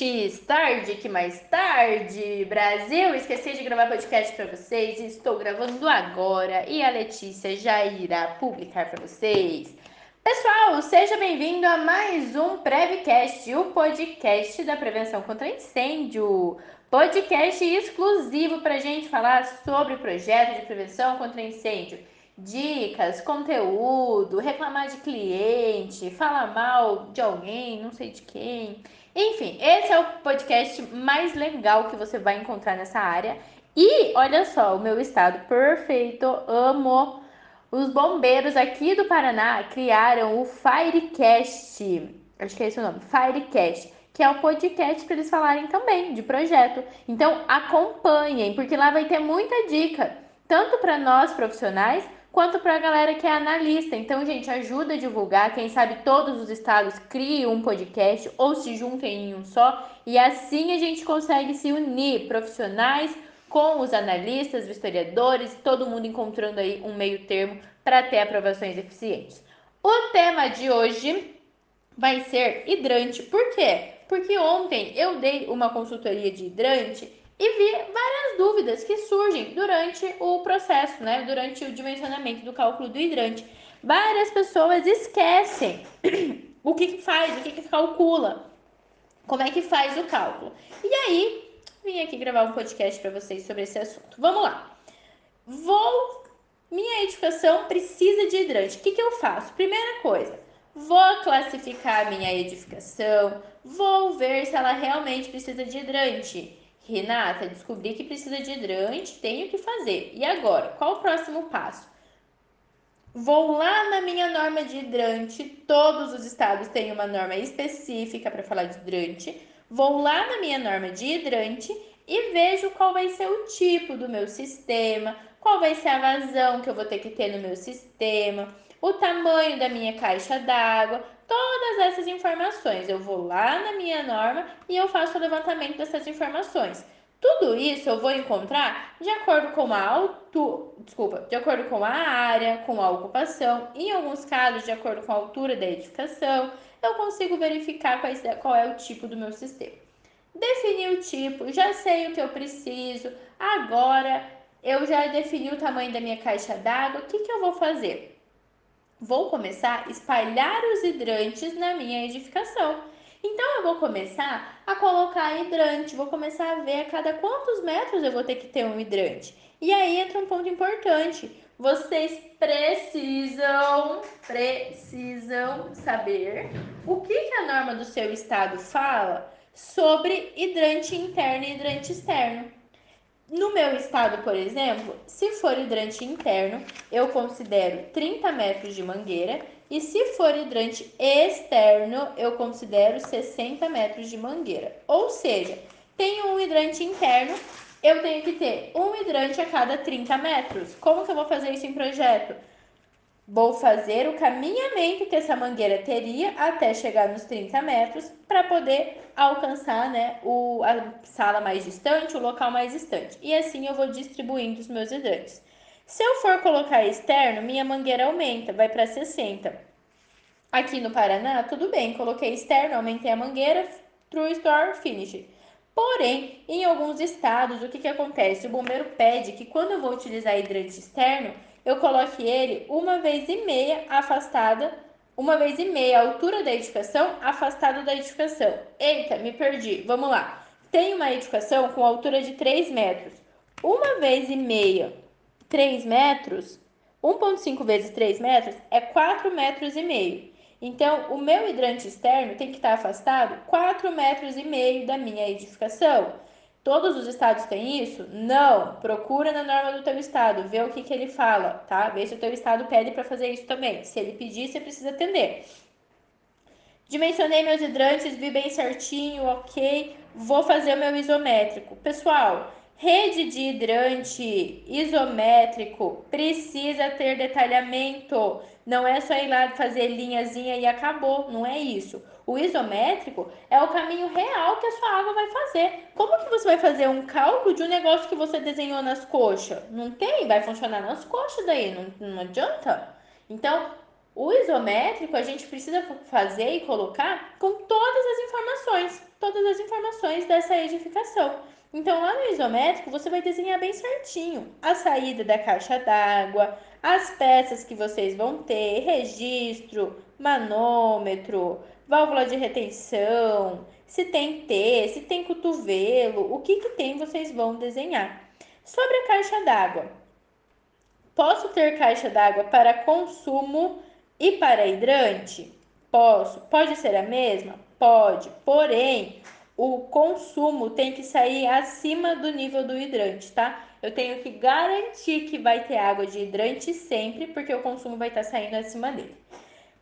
antes tarde que mais tarde, Brasil. Esqueci de gravar podcast para vocês estou gravando agora e a Letícia já irá publicar para vocês. Pessoal, seja bem-vindo a mais um Prevcast, o podcast da prevenção contra incêndio. Podcast exclusivo para gente falar sobre projeto de prevenção contra incêndio dicas, conteúdo, reclamar de cliente, falar mal de alguém, não sei de quem. Enfim, esse é o podcast mais legal que você vai encontrar nessa área. E olha só, o meu estado perfeito, amo. Os bombeiros aqui do Paraná criaram o Firecast. Acho que é esse o nome, Firecast, que é o podcast para eles falarem também de projeto. Então acompanhem, porque lá vai ter muita dica, tanto para nós profissionais quanto para a galera que é analista. Então, gente, ajuda a divulgar. Quem sabe todos os estados criem um podcast ou se juntem em um só. E assim a gente consegue se unir, profissionais com os analistas, historiadores, todo mundo encontrando aí um meio termo para ter aprovações eficientes. O tema de hoje vai ser hidrante. Por quê? Porque ontem eu dei uma consultoria de hidrante e vi várias dúvidas que surgem durante o processo, né? Durante o dimensionamento do cálculo do hidrante. Várias pessoas esquecem o que, que faz, o que, que calcula, como é que faz o cálculo. E aí, vim aqui gravar um podcast para vocês sobre esse assunto. Vamos lá. Vou. Minha edificação precisa de hidrante. O que, que eu faço? Primeira coisa, vou classificar a minha edificação, vou ver se ela realmente precisa de hidrante. Renata, descobri que precisa de hidrante, tenho que fazer. E agora, qual o próximo passo? Vou lá na minha norma de hidrante, todos os estados têm uma norma específica para falar de hidrante. Vou lá na minha norma de hidrante e vejo qual vai ser o tipo do meu sistema, qual vai ser a vazão que eu vou ter que ter no meu sistema, o tamanho da minha caixa d'água, todas essas informações. Eu vou lá na minha norma e eu faço o levantamento dessas informações. Tudo isso eu vou encontrar de acordo com a altura, desculpa, de acordo com a área, com a ocupação, em alguns casos de acordo com a altura da edificação, eu consigo verificar qual é o tipo do meu sistema. Defini o tipo, já sei o que eu preciso, agora eu já defini o tamanho da minha caixa d'água, o que, que eu vou fazer? vou começar a espalhar os hidrantes na minha edificação. Então eu vou começar a colocar hidrante, vou começar a ver a cada quantos metros eu vou ter que ter um hidrante. E aí entra um ponto importante. Vocês precisam, precisam saber o que, que a norma do seu estado fala sobre hidrante interno e hidrante externo. No meu estado, por exemplo, se for hidrante interno, eu considero 30 metros de mangueira e se for hidrante externo, eu considero 60 metros de mangueira. Ou seja, tenho um hidrante interno, eu tenho que ter um hidrante a cada 30 metros. Como que eu vou fazer isso em projeto? Vou fazer o caminhamento que essa mangueira teria até chegar nos 30 metros para poder alcançar né, o, a sala mais distante, o local mais distante. E assim eu vou distribuindo os meus hidrantes. Se eu for colocar externo, minha mangueira aumenta, vai para 60. Aqui no Paraná, tudo bem, coloquei externo, aumentei a mangueira, true store, finish. Porém, em alguns estados, o que, que acontece? O bombeiro pede que quando eu vou utilizar hidrante externo, eu coloque ele uma vez e meia afastada, uma vez e meia a altura da edificação, afastado da edificação. Eita, me perdi. Vamos lá. Tem uma edificação com altura de 3 metros. Uma vez e meia, 3 metros, 1,5 vezes 3 metros é 4 metros e meio. Então, o meu hidrante externo tem que estar afastado 4 metros e meio da minha edificação. Todos os estados têm isso? Não. Procura na norma do teu estado, vê o que, que ele fala, tá? Vê se o teu estado pede para fazer isso também. Se ele pedir, você precisa atender. Dimensionei meus hidrantes, vi bem certinho, ok. Vou fazer o meu isométrico. Pessoal, rede de hidrante isométrico precisa ter detalhamento. Não é só ir lá fazer linhazinha e acabou. Não é isso. O isométrico é o caminho real que a sua água vai fazer. Como que você vai fazer um cálculo de um negócio que você desenhou nas coxas? Não tem, vai funcionar nas coxas daí, não, não adianta. Então, O isométrico a gente precisa fazer e colocar com todas as informações, todas as informações dessa edificação. Então, lá no isométrico, você vai desenhar bem certinho a saída da caixa d'água, as peças que vocês vão ter, registro, manômetro, válvula de retenção, se tem T, se tem cotovelo, o que, que tem vocês vão desenhar. Sobre a caixa d'água, posso ter caixa d'água para consumo e para hidrante? Posso. Pode ser a mesma? Pode. Porém, o consumo tem que sair acima do nível do hidrante, tá? Eu tenho que garantir que vai ter água de hidrante sempre, porque o consumo vai estar saindo acima dele.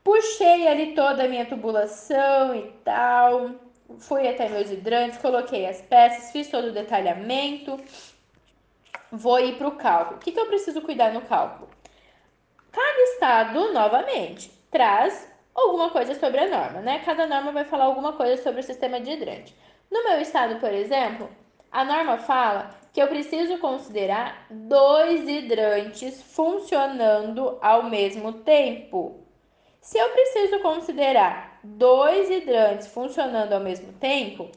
Puxei ali toda a minha tubulação e tal, fui até meus hidrantes, coloquei as peças, fiz todo o detalhamento. Vou ir para o cálculo. O que, que eu preciso cuidar no cálculo? Cada estado, novamente, traz alguma coisa sobre a norma, né? Cada norma vai falar alguma coisa sobre o sistema de hidrante. No meu estado, por exemplo, a norma fala que eu preciso considerar dois hidrantes funcionando ao mesmo tempo. Se eu preciso considerar dois hidrantes funcionando ao mesmo tempo,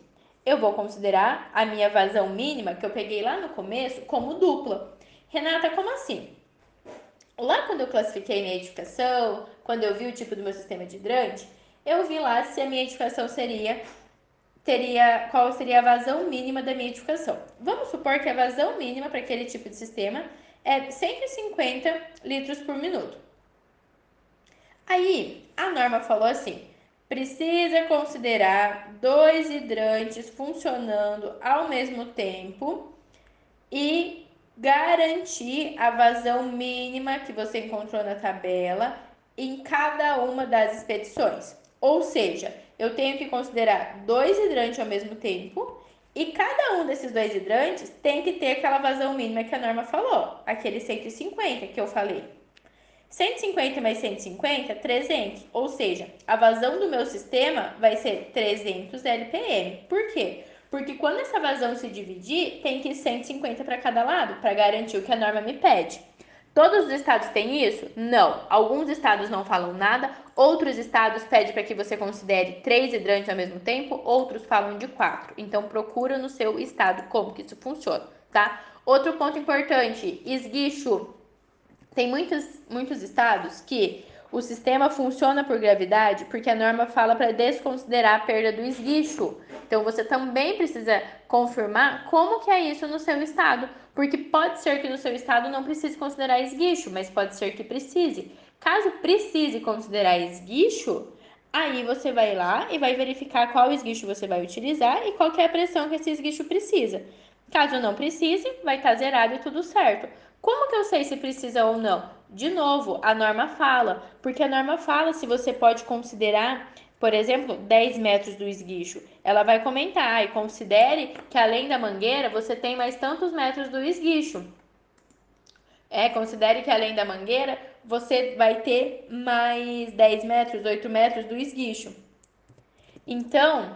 eu vou considerar a minha vazão mínima, que eu peguei lá no começo, como dupla. Renata, como assim? Lá quando eu classifiquei minha edificação, quando eu vi o tipo do meu sistema de hidrante, eu vi lá se a minha edificação seria teria qual seria a vazão mínima da minha edificação. Vamos supor que a vazão mínima para aquele tipo de sistema é 150 litros por minuto. Aí a norma falou assim: precisa considerar dois hidrantes funcionando ao mesmo tempo e garantir a vazão mínima que você encontrou na tabela em cada uma das expedições. Ou seja, eu tenho que considerar dois hidrantes ao mesmo tempo e cada um desses dois hidrantes tem que ter aquela vazão mínima que a norma falou, aquele 150 que eu falei. 150 mais 150, 300. Ou seja, a vazão do meu sistema vai ser 300 LPM. Por quê? Porque quando essa vazão se dividir, tem que ir 150 para cada lado, para garantir o que a norma me pede. Todos os estados têm isso? Não. Alguns estados não falam nada, outros estados pedem para que você considere três hidrantes ao mesmo tempo, outros falam de quatro. Então procura no seu estado como que isso funciona, tá? Outro ponto importante, esguicho. Tem muitos, muitos estados que o sistema funciona por gravidade porque a norma fala para desconsiderar a perda do esguicho. Então você também precisa confirmar como que é isso no seu estado, porque pode ser que no seu estado não precise considerar esguicho, mas pode ser que precise. Caso precise considerar esguicho, aí você vai lá e vai verificar qual esguicho você vai utilizar e qual é a pressão que esse esguicho precisa. Caso não precise, vai estar tá zerado e tudo certo. Como que eu sei se precisa ou não? De novo, a norma fala, porque a norma fala se você pode considerar, por exemplo, 10 metros do esguicho. Ela vai comentar e considere que além da mangueira você tem mais tantos metros do esguicho. É, considere que além da mangueira você vai ter mais 10 metros, 8 metros do esguicho. Então,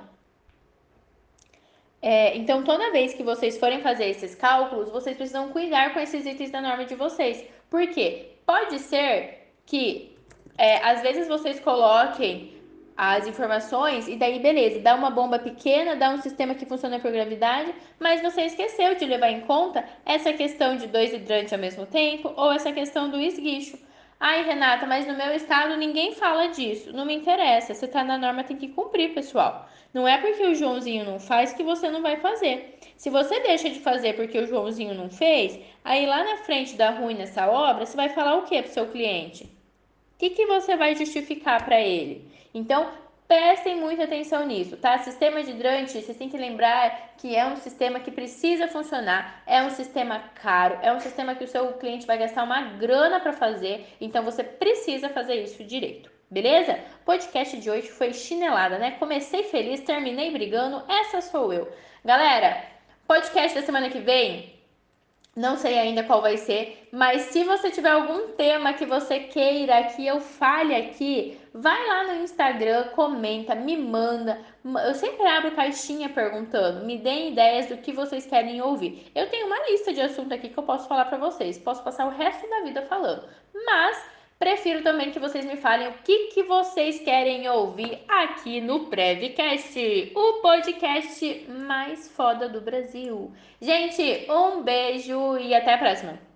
é, então, toda vez que vocês forem fazer esses cálculos, vocês precisam cuidar com esses itens da norma de vocês. Por quê? Pode ser que é, às vezes vocês coloquem as informações e daí beleza, dá uma bomba pequena, dá um sistema que funciona por gravidade, mas você esqueceu de levar em conta essa questão de dois hidrantes ao mesmo tempo ou essa questão do esguicho. Ai, Renata, mas no meu estado ninguém fala disso. Não me interessa. Se tá na norma, tem que cumprir, pessoal. Não é porque o Joãozinho não faz que você não vai fazer. Se você deixa de fazer porque o Joãozinho não fez, aí lá na frente da ruim nessa obra, você vai falar o que para o seu cliente? O que, que você vai justificar para ele? Então, prestem muita atenção nisso, tá? Sistema de hidrante, vocês têm que lembrar que é um sistema que precisa funcionar, é um sistema caro, é um sistema que o seu cliente vai gastar uma grana para fazer, então você precisa fazer isso direito. Beleza? Podcast de hoje foi chinelada, né? Comecei feliz, terminei brigando, essa sou eu. Galera, podcast da semana que vem não sei ainda qual vai ser, mas se você tiver algum tema que você queira que eu fale aqui, vai lá no Instagram, comenta, me manda. Eu sempre abro caixinha perguntando, me deem ideias do que vocês querem ouvir. Eu tenho uma lista de assuntos aqui que eu posso falar para vocês, posso passar o resto da vida falando. Mas prefiro também que vocês me falem o que, que vocês querem ouvir aqui no Prevcast, o podcast mais foda do Brasil. Gente, um beijo e até a próxima!